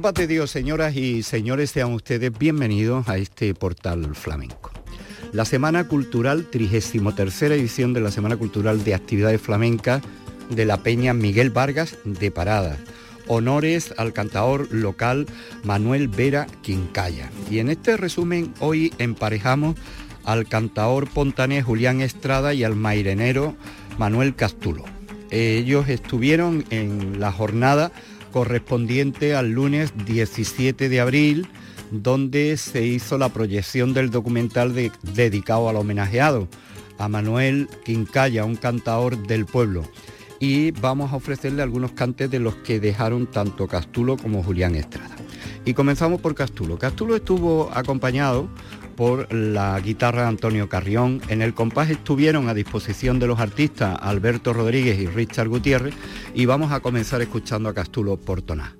la paz de Dios, señoras y señores, sean ustedes bienvenidos a este portal flamenco. La Semana Cultural, 33 edición de la Semana Cultural de Actividades Flamencas de la Peña Miguel Vargas de Parada. Honores al cantador local Manuel Vera Quincaya. Y en este resumen hoy emparejamos al cantador pontanés Julián Estrada y al mairenero Manuel Castulo. Ellos estuvieron en la jornada correspondiente al lunes 17 de abril, donde se hizo la proyección del documental dedicado al homenajeado, a Manuel Quincaya, un cantador del pueblo. Y vamos a ofrecerle algunos cantes de los que dejaron tanto Castulo como Julián Estrada. Y comenzamos por Castulo. Castulo estuvo acompañado por la guitarra Antonio Carrión. En el compás estuvieron a disposición de los artistas Alberto Rodríguez y Richard Gutiérrez y vamos a comenzar escuchando a Castulo Portoná.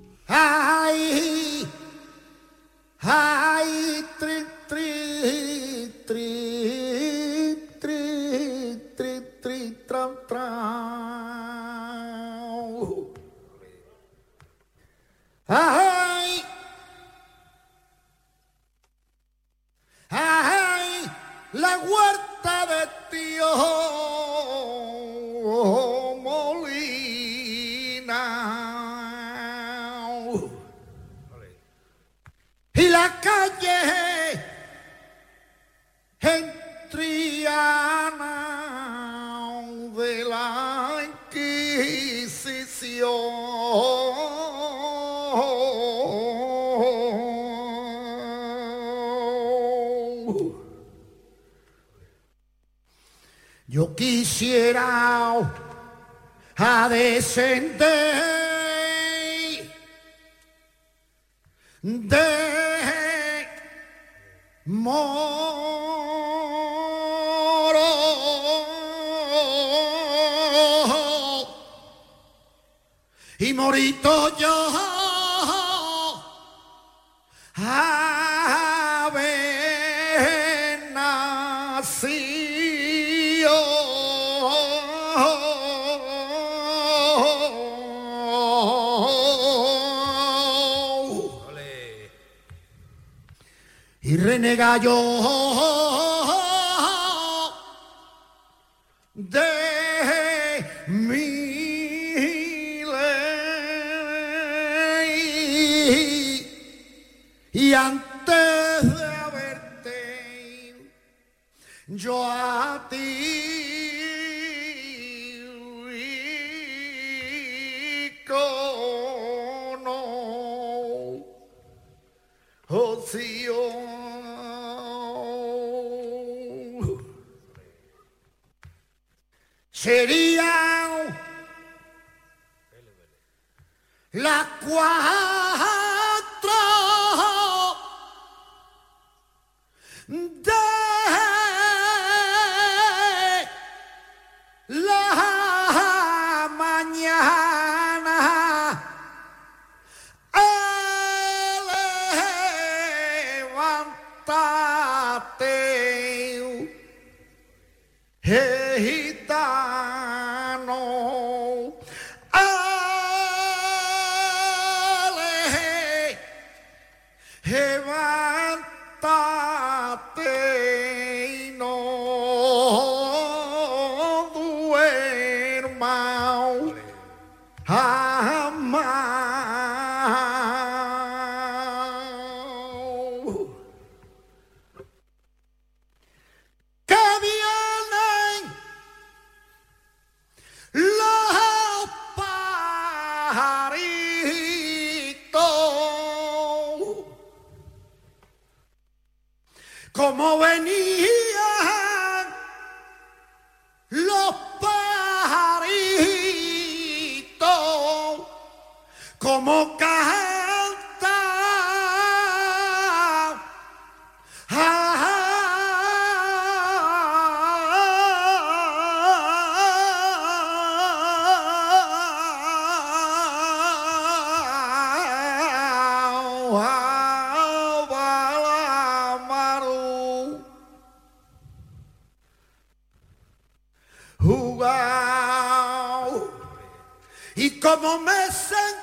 Gallo de mi ley. Y antes de verte, yo a ti. La como me sentaba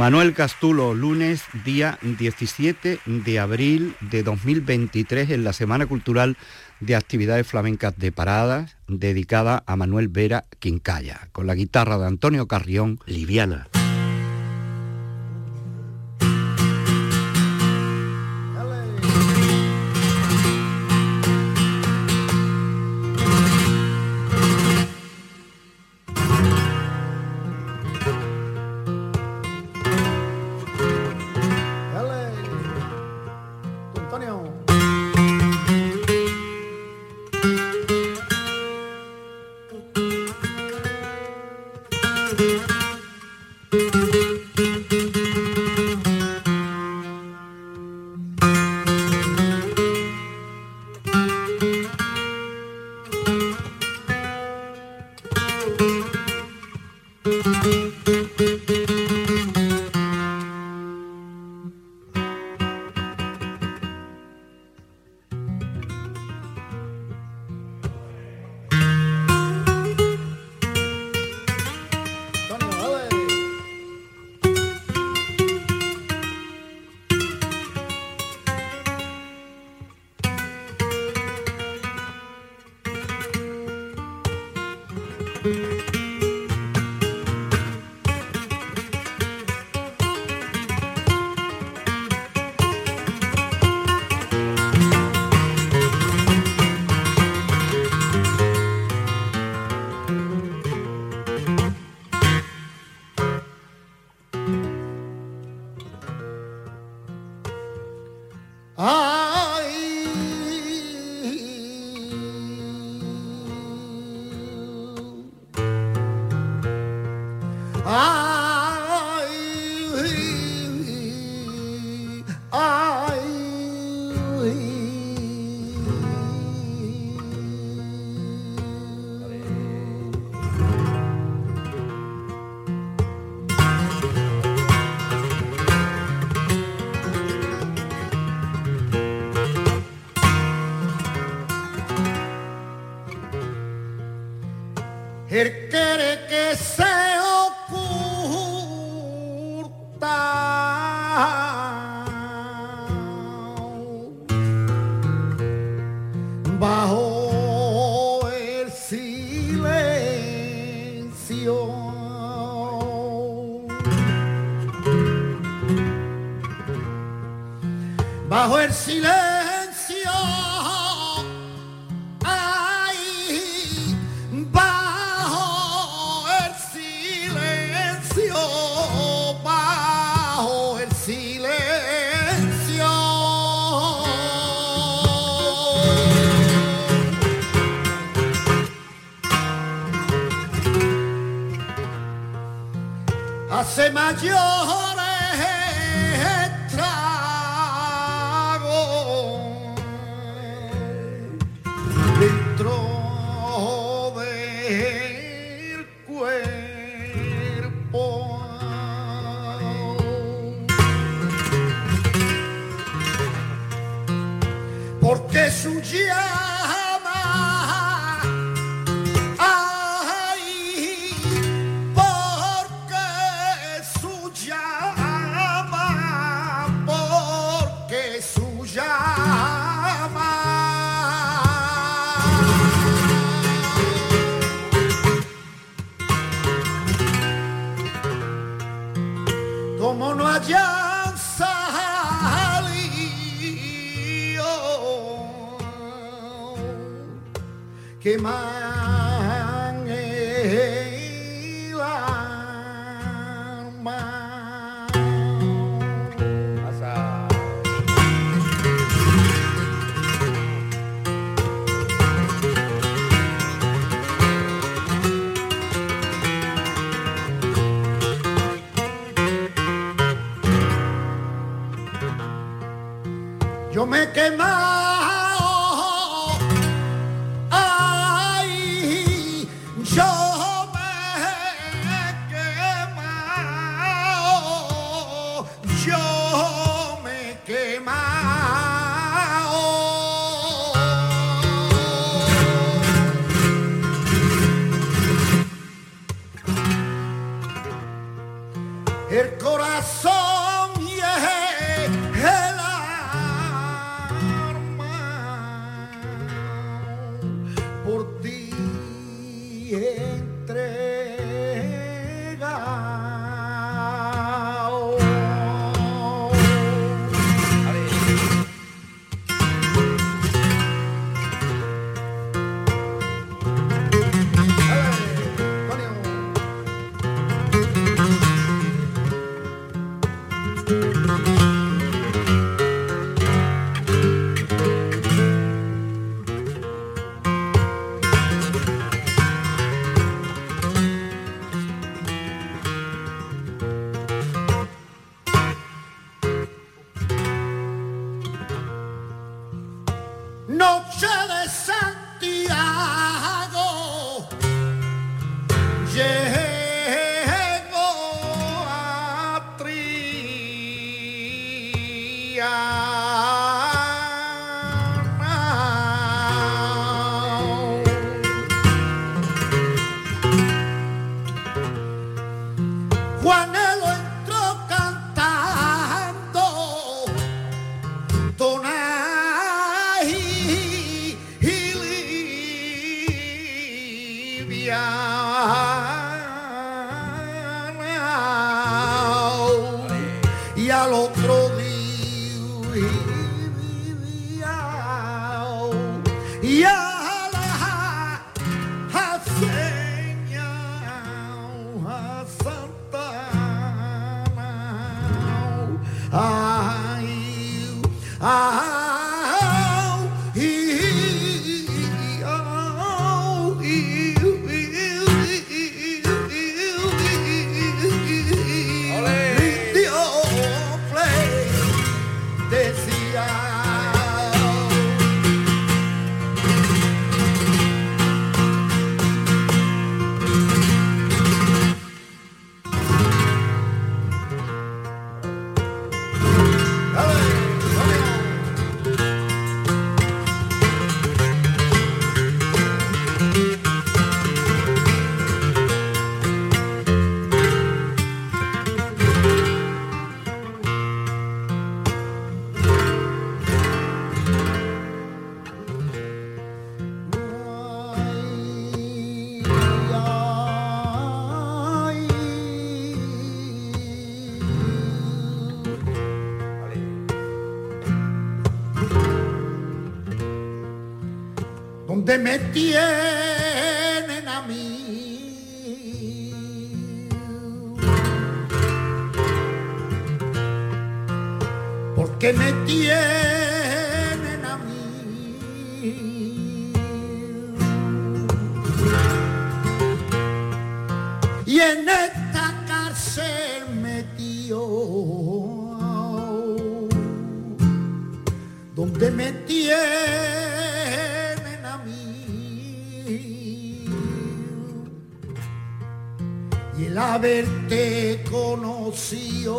Manuel Castulo, lunes día 17 de abril de 2023 en la Semana Cultural de Actividades Flamencas de Paradas, dedicada a Manuel Vera Quincaya, con la guitarra de Antonio Carrión, Liviana. Antonio, Bajo el silencio. Hace mayores me tienen a mí. Porque me tienen haberte conocido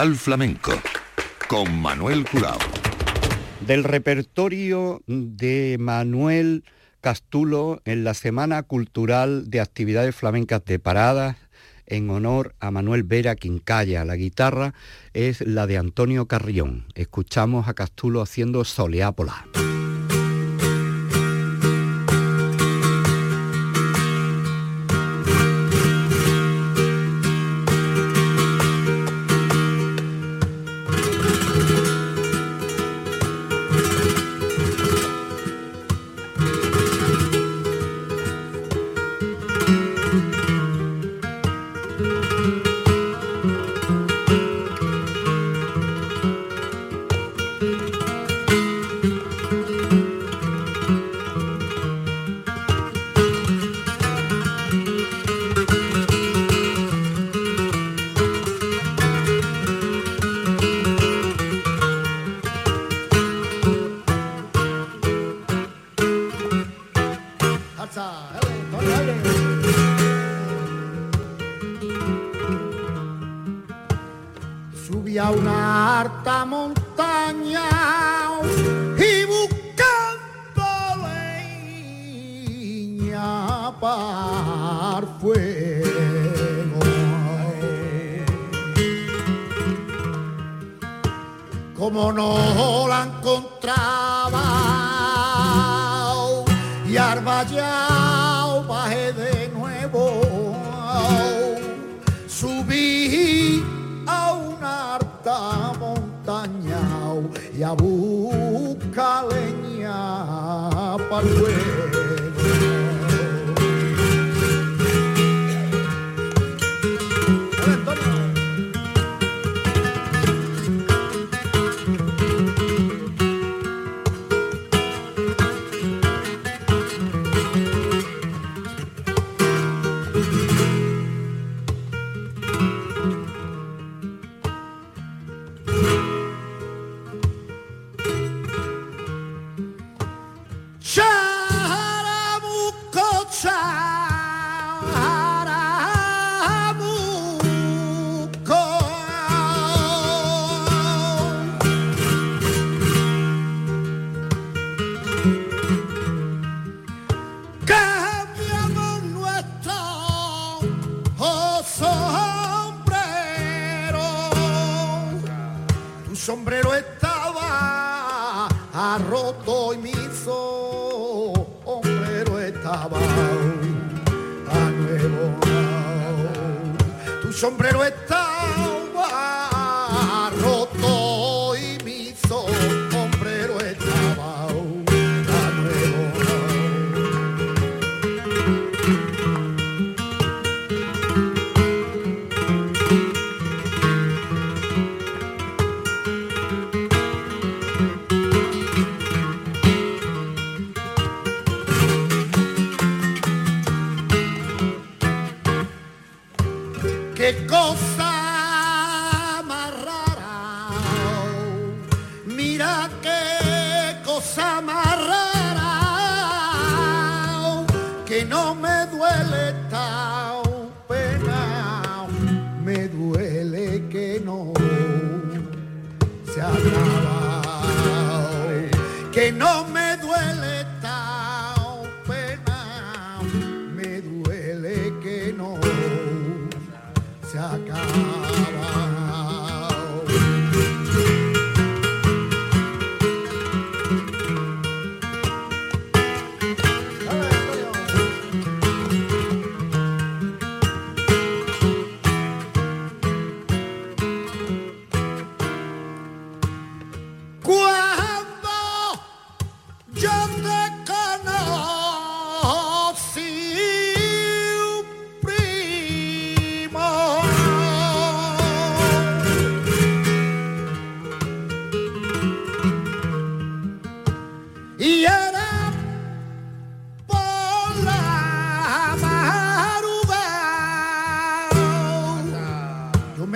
Portal Flamenco con Manuel Curao. Del repertorio de Manuel Castulo en la Semana Cultural de Actividades Flamencas de Paradas en honor a Manuel Vera Quincalla. La guitarra es la de Antonio Carrión. Escuchamos a Castulo haciendo Soleápola. A una harta montaña y buscando leña para fuego. Como no la encontraba y arballao y a buscar leña para el Sombrero estaba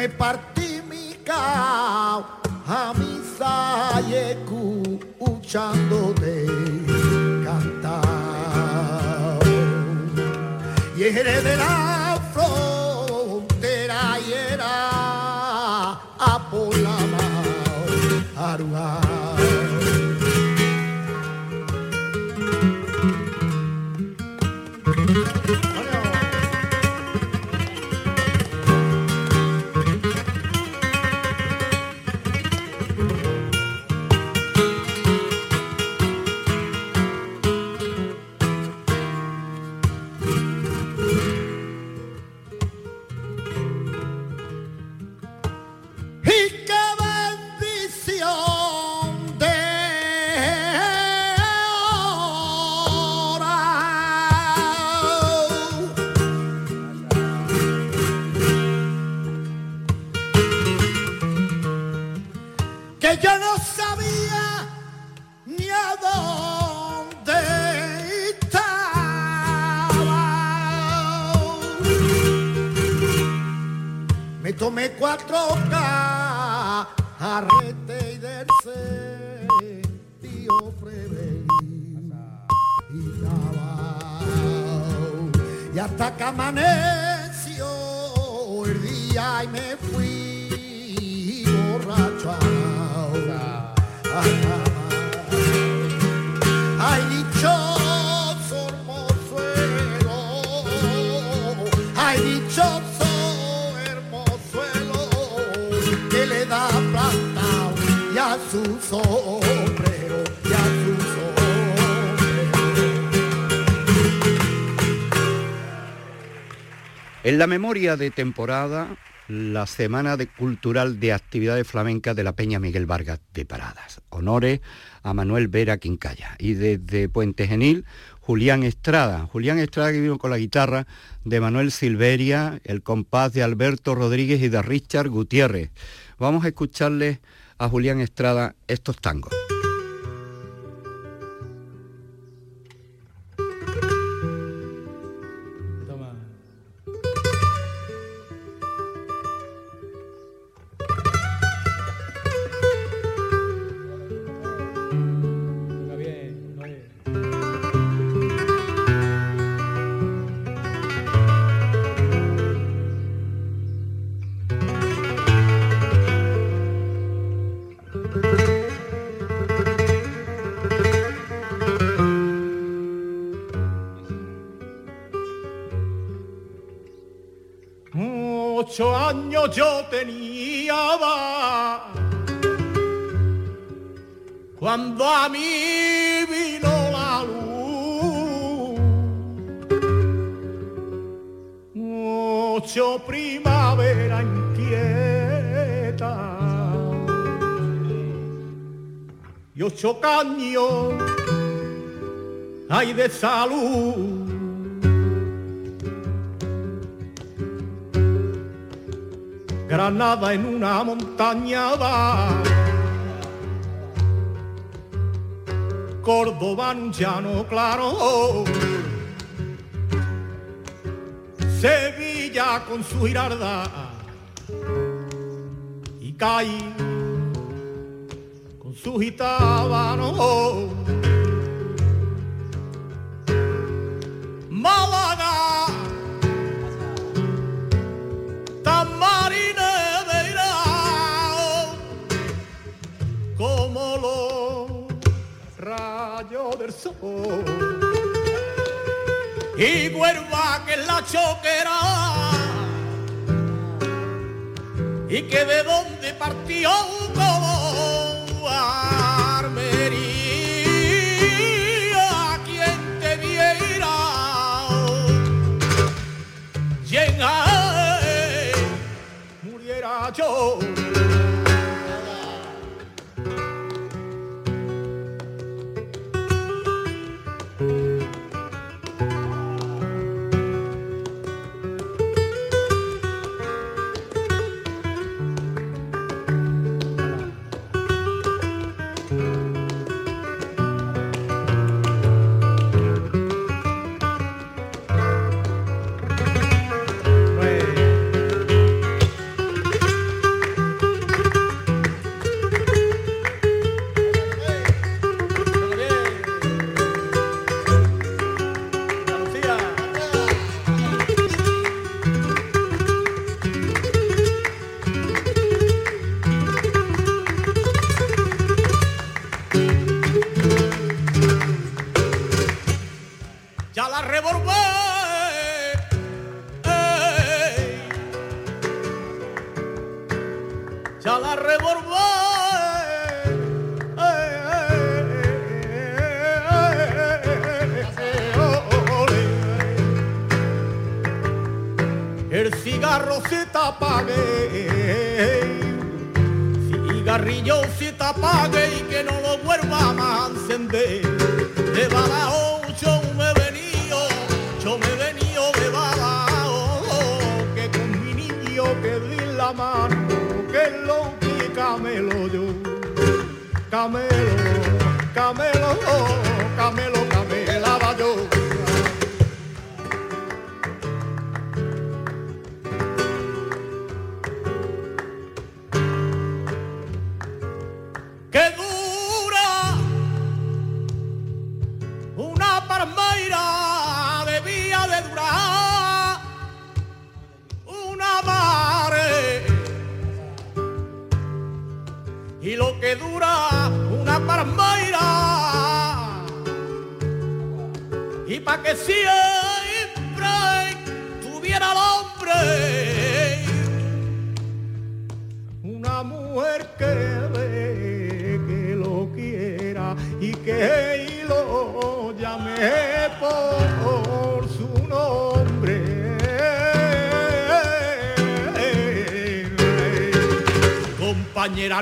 me partí mi cao a mi sayeku escuchándote cantar. Y eres de la frontera y era a por Tomé cuatro K, arrete y del sentido prevení y tabao. Y hasta que amaneció el día y me fui borracho. Ay, dicho. Ay, dichoso. En la memoria de temporada, la Semana de Cultural de Actividades Flamencas de la Peña Miguel Vargas de Paradas. Honores a Manuel Vera Quincaya. Y desde Puente Genil, Julián Estrada. Julián Estrada que vino con la guitarra de Manuel Silveria, el compás de Alberto Rodríguez y de Richard Gutiérrez. Vamos a escucharle a Julián Estrada estos tangos. Cuando a mí vino la luz. Ocho primavera inquieta y ocho caños hay de salud. Granada en una montaña va. Córdoba un llano claro. Sevilla con su girarda. Y Cai con su gitábano. Y Huelva que la choquera. Y que de donde partió como armería. Quien te viera llega muriera yo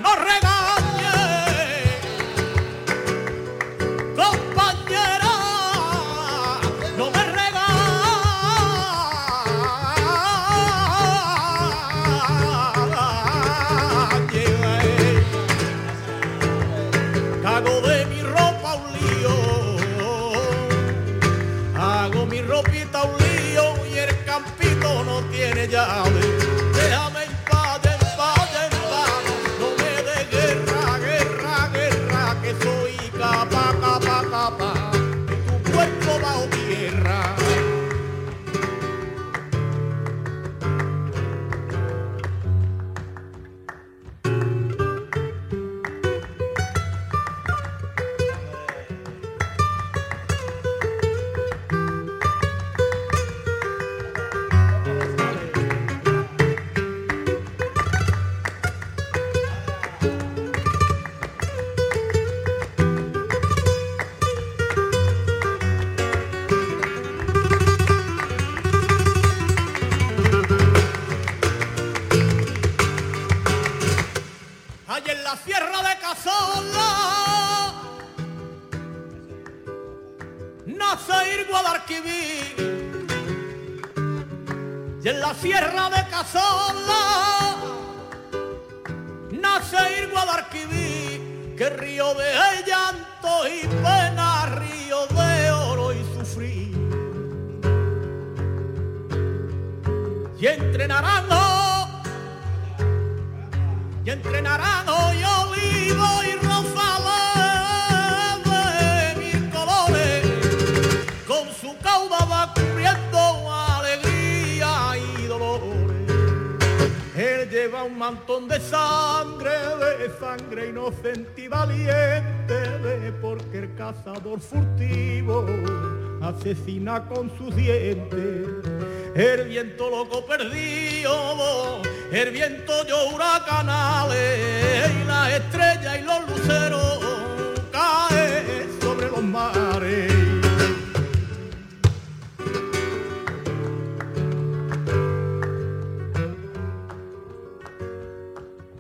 no rega. Y entre naranjo y entre naranjo y olivo y rosales de mil colores, con su cauda va cubriendo alegría y dolores. Él lleva un mantón de sangre, de sangre inocente y valiente, de porque el cazador furtivo asesina con sus dientes. El viento loco perdido, el viento yo huracanales y las estrellas y los luceros caen sobre los mares.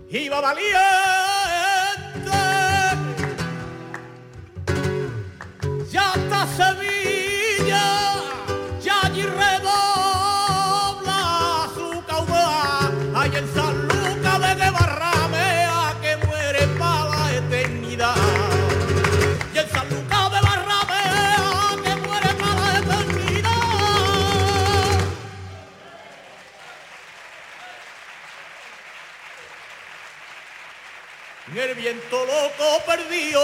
Iba valiente, viento loco perdido,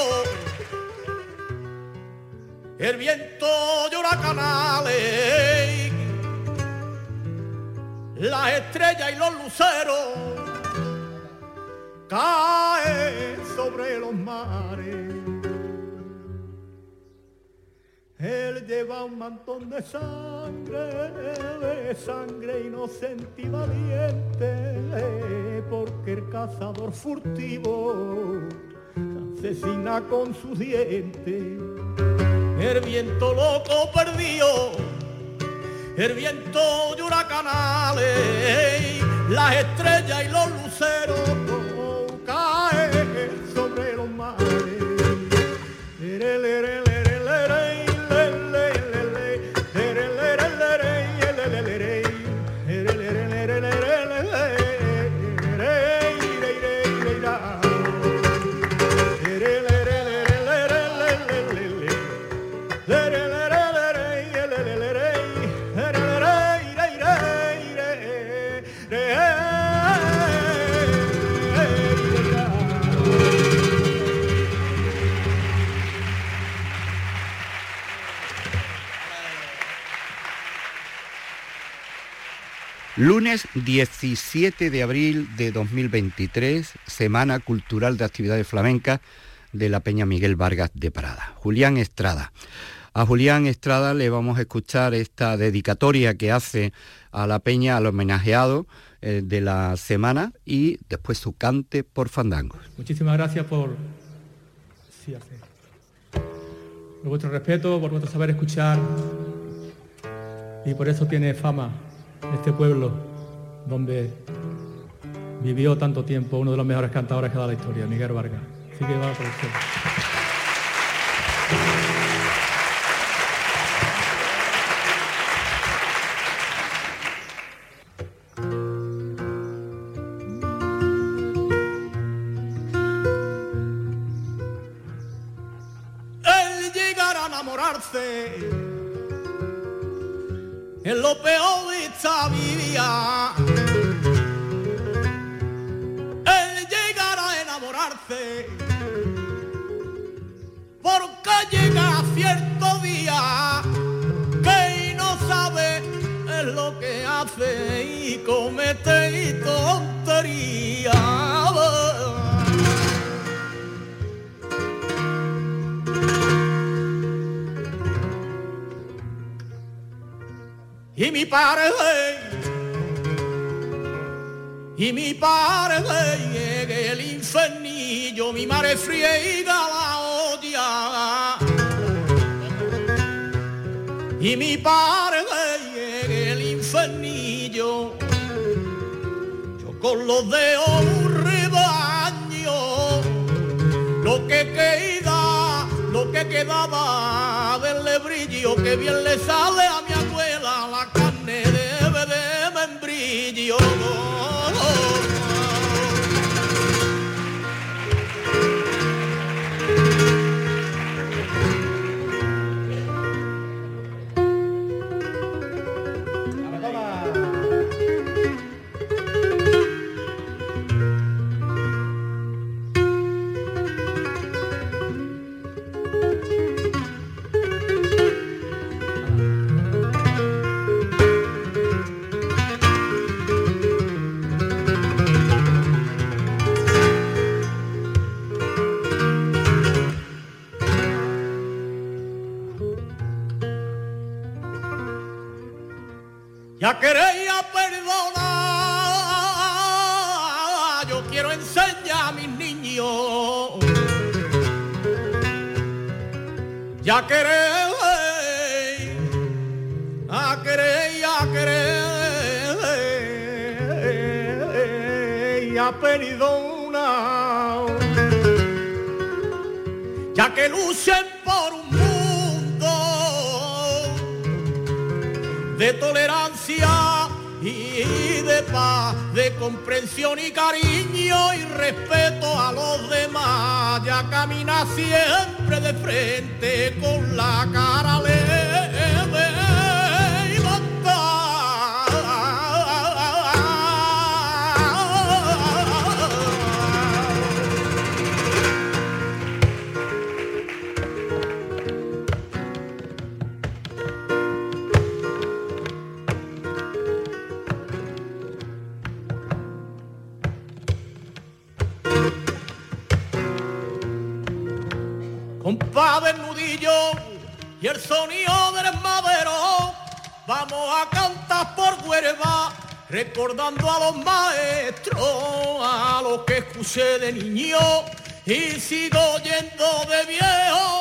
el viento llora canales, las estrellas y los luceros caen sobre los mares. Él lleva un mantón de sangre, de sangre inocente y valiente, porque el cazador furtivo asesina con sus dientes. El viento loco perdido, el viento y huracanales, las estrellas y los luceros Lunes 17 de abril de 2023, Semana Cultural de Actividades Flamencas de la Peña Miguel Vargas de Parada. Julián Estrada. A Julián Estrada le vamos a escuchar esta dedicatoria que hace a la Peña, al homenajeado eh, de la semana y después su cante por fandangos. Muchísimas gracias por... Sí, hace. por vuestro respeto, por vuestro saber escuchar y por eso tiene fama este pueblo donde vivió tanto tiempo uno de los mejores cantadores que dado la historia, Miguel Vargas. Así que va por usted. Llegar a enamorarse es lo peor vida. El llegar a enamorarse porque llega cierto día que no sabe lo que hace y comete tonterías. Padre y mi padre llegue el infernillo mi madre friega la olla y mi padre llegue el infernillo yo con los dedos un rebaño lo que queda lo que quedaba del lebrillo que bien le sale a mi querer ya que lucen por un mundo de tolerancia y de paz, de comprensión y cariño y respeto a los demás. Ya camina siempre de frente con la cara leve recordando a los maestros, a los que escuché de niño y sigo oyendo de viejo.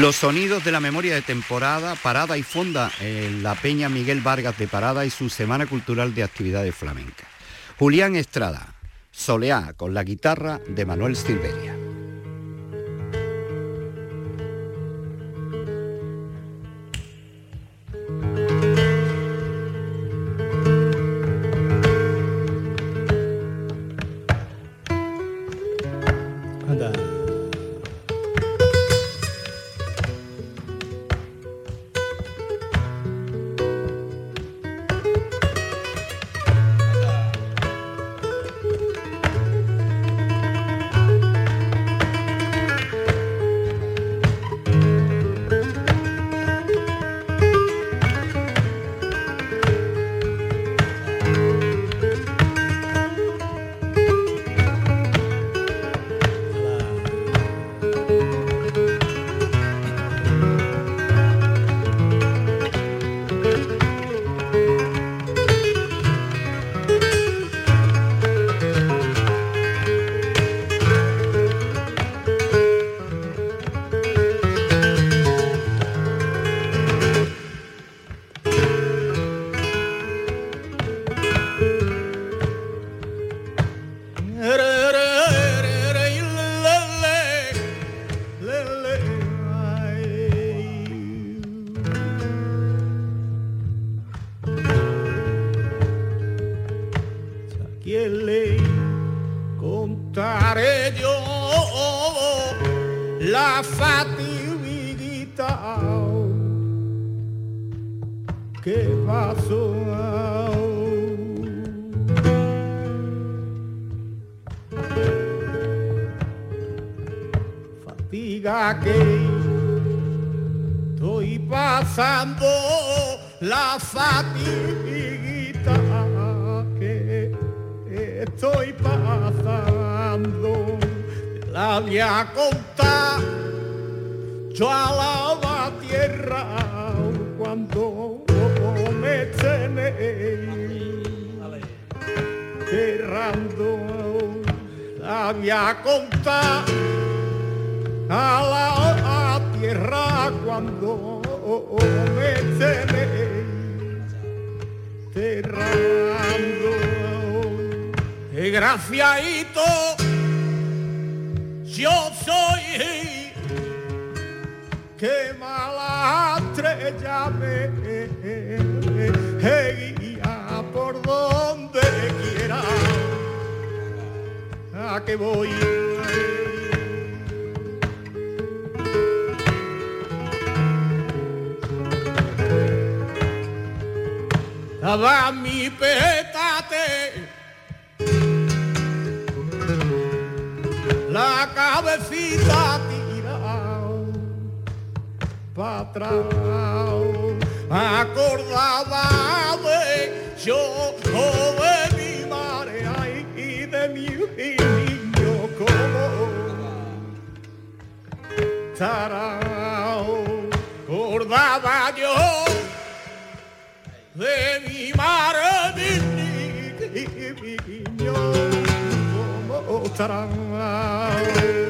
Los sonidos de la memoria de temporada, Parada y Fonda, en la Peña Miguel Vargas de Parada y su Semana Cultural de Actividades Flamencas. Julián Estrada, Soleá con la guitarra de Manuel Silveria. de la fatiguita que pasó. Fatiga que estoy pasando la fatiguita que estoy pasando había contado yo a la tierra cuando me tenéis cerrando había contado a la tierra cuando me tenéis cerrando gracias yo soy que malastre ya me guía por donde quiera a que voy. Daba mi petate la cabecita tirado para atrás, acordaba de yo de mi madre y de mi niño como tarao, acordaba yo de mi madre y de mi niño. estará.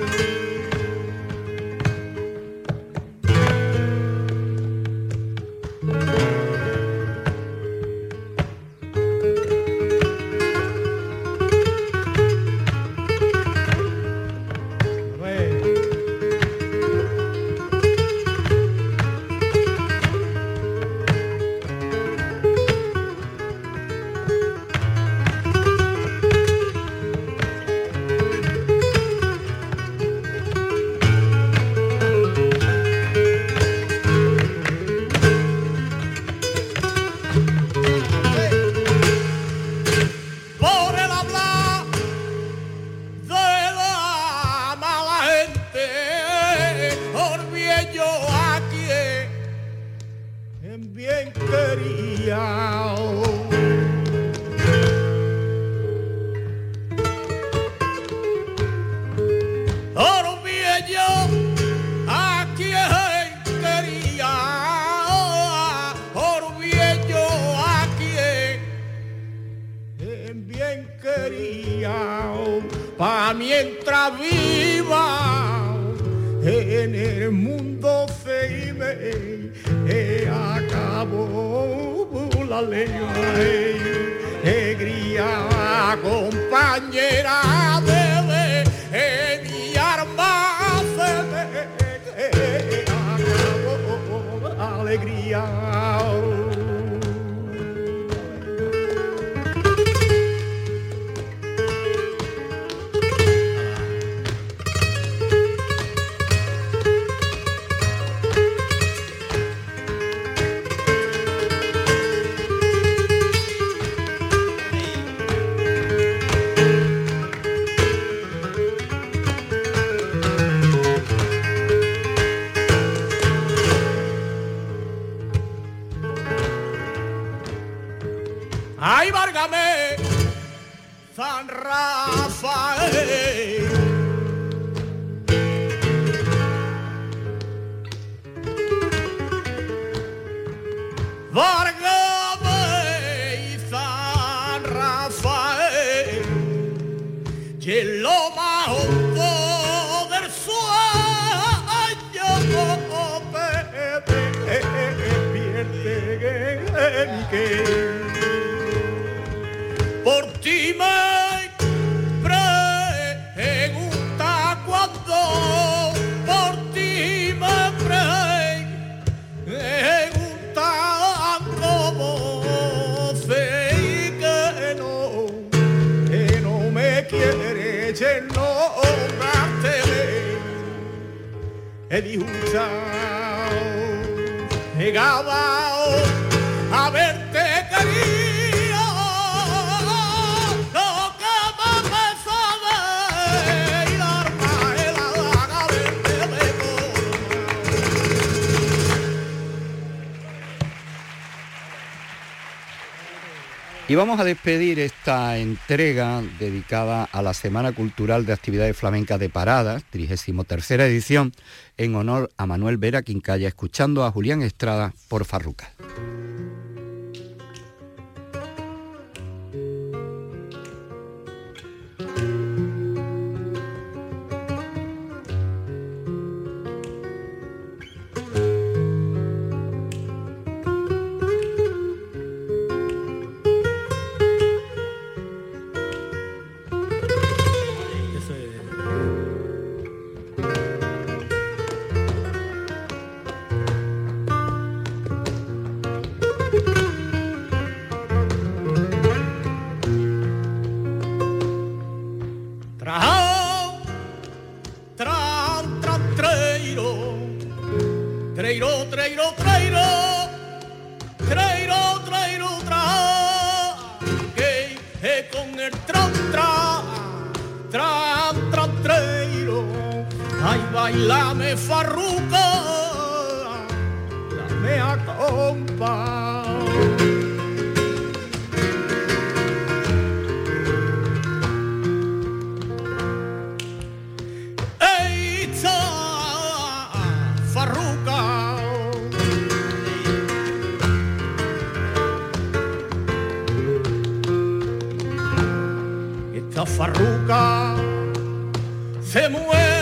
Y vamos a despedir esta entrega dedicada a la Semana Cultural de Actividades Flamencas de Paradas, 33 edición, en honor a Manuel Vera Quincalla, escuchando a Julián Estrada por Farruca. Se muere